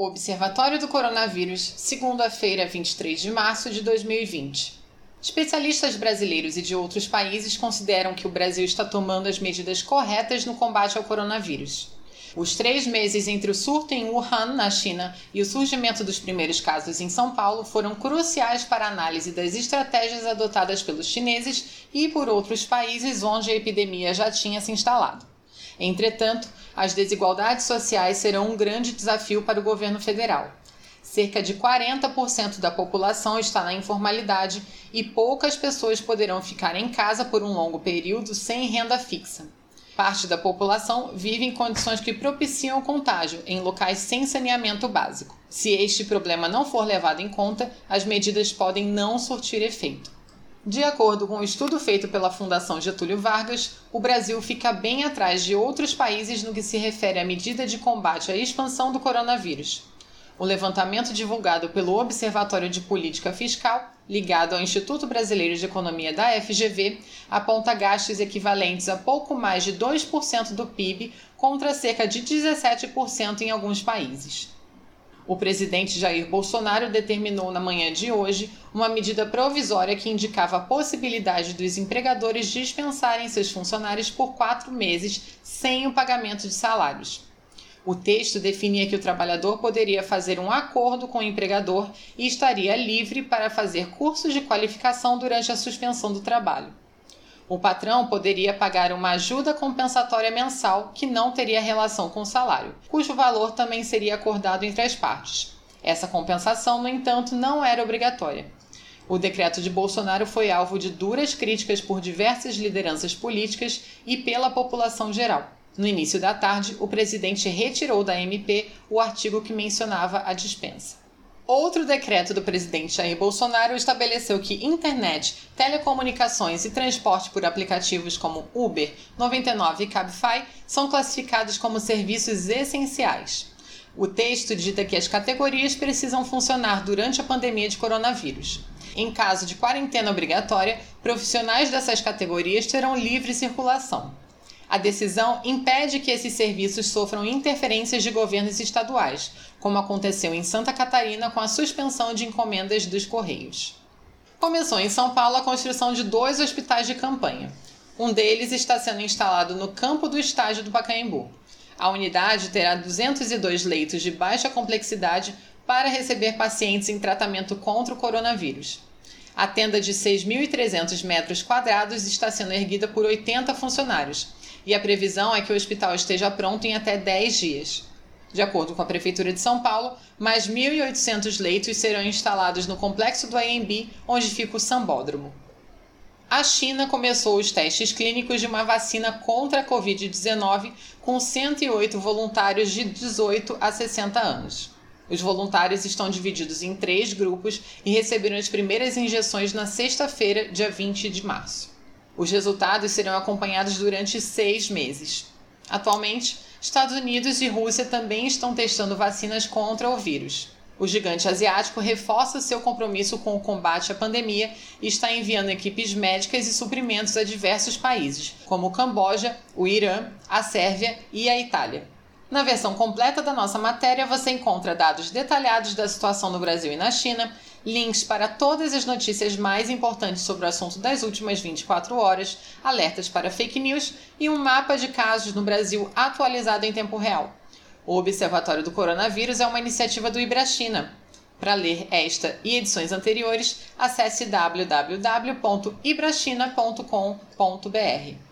Observatório do Coronavírus, segunda-feira, 23 de março de 2020. Especialistas brasileiros e de outros países consideram que o Brasil está tomando as medidas corretas no combate ao coronavírus. Os três meses entre o surto em Wuhan, na China, e o surgimento dos primeiros casos em São Paulo foram cruciais para a análise das estratégias adotadas pelos chineses e por outros países onde a epidemia já tinha se instalado. Entretanto, as desigualdades sociais serão um grande desafio para o governo federal. Cerca de 40% da população está na informalidade e poucas pessoas poderão ficar em casa por um longo período sem renda fixa. Parte da população vive em condições que propiciam o contágio em locais sem saneamento básico. Se este problema não for levado em conta, as medidas podem não surtir efeito. De acordo com um estudo feito pela Fundação Getúlio Vargas, o Brasil fica bem atrás de outros países no que se refere à medida de combate à expansão do coronavírus. O levantamento divulgado pelo Observatório de Política Fiscal, ligado ao Instituto Brasileiro de Economia da FGV, aponta gastos equivalentes a pouco mais de 2% do PIB contra cerca de 17% em alguns países. O presidente Jair Bolsonaro determinou na manhã de hoje uma medida provisória que indicava a possibilidade dos empregadores dispensarem seus funcionários por quatro meses sem o pagamento de salários. O texto definia que o trabalhador poderia fazer um acordo com o empregador e estaria livre para fazer cursos de qualificação durante a suspensão do trabalho. O patrão poderia pagar uma ajuda compensatória mensal que não teria relação com o salário, cujo valor também seria acordado entre as partes. Essa compensação, no entanto, não era obrigatória. O decreto de Bolsonaro foi alvo de duras críticas por diversas lideranças políticas e pela população geral. No início da tarde, o presidente retirou da MP o artigo que mencionava a dispensa. Outro decreto do presidente Jair Bolsonaro estabeleceu que internet, telecomunicações e transporte por aplicativos como Uber, 99 e Cabify são classificados como serviços essenciais. O texto dita que as categorias precisam funcionar durante a pandemia de coronavírus. Em caso de quarentena obrigatória, profissionais dessas categorias terão livre circulação. A decisão impede que esses serviços sofram interferências de governos estaduais, como aconteceu em Santa Catarina com a suspensão de encomendas dos Correios. Começou em São Paulo a construção de dois hospitais de campanha. Um deles está sendo instalado no campo do estádio do Pacaembu. A unidade terá 202 leitos de baixa complexidade para receber pacientes em tratamento contra o coronavírus. A tenda de 6.300 metros quadrados está sendo erguida por 80 funcionários e a previsão é que o hospital esteja pronto em até 10 dias. De acordo com a Prefeitura de São Paulo, mais 1.800 leitos serão instalados no complexo do AMB, onde fica o Sambódromo. A China começou os testes clínicos de uma vacina contra a Covid-19 com 108 voluntários de 18 a 60 anos. Os voluntários estão divididos em três grupos e receberam as primeiras injeções na sexta-feira, dia 20 de março. Os resultados serão acompanhados durante seis meses. Atualmente, Estados Unidos e Rússia também estão testando vacinas contra o vírus. O gigante asiático reforça seu compromisso com o combate à pandemia e está enviando equipes médicas e suprimentos a diversos países, como o Camboja, o Irã, a Sérvia e a Itália. Na versão completa da nossa matéria, você encontra dados detalhados da situação no Brasil e na China, links para todas as notícias mais importantes sobre o assunto das últimas 24 horas, alertas para fake news e um mapa de casos no Brasil atualizado em tempo real. O Observatório do Coronavírus é uma iniciativa do Ibrachina. Para ler esta e edições anteriores, acesse www.ibrachina.com.br.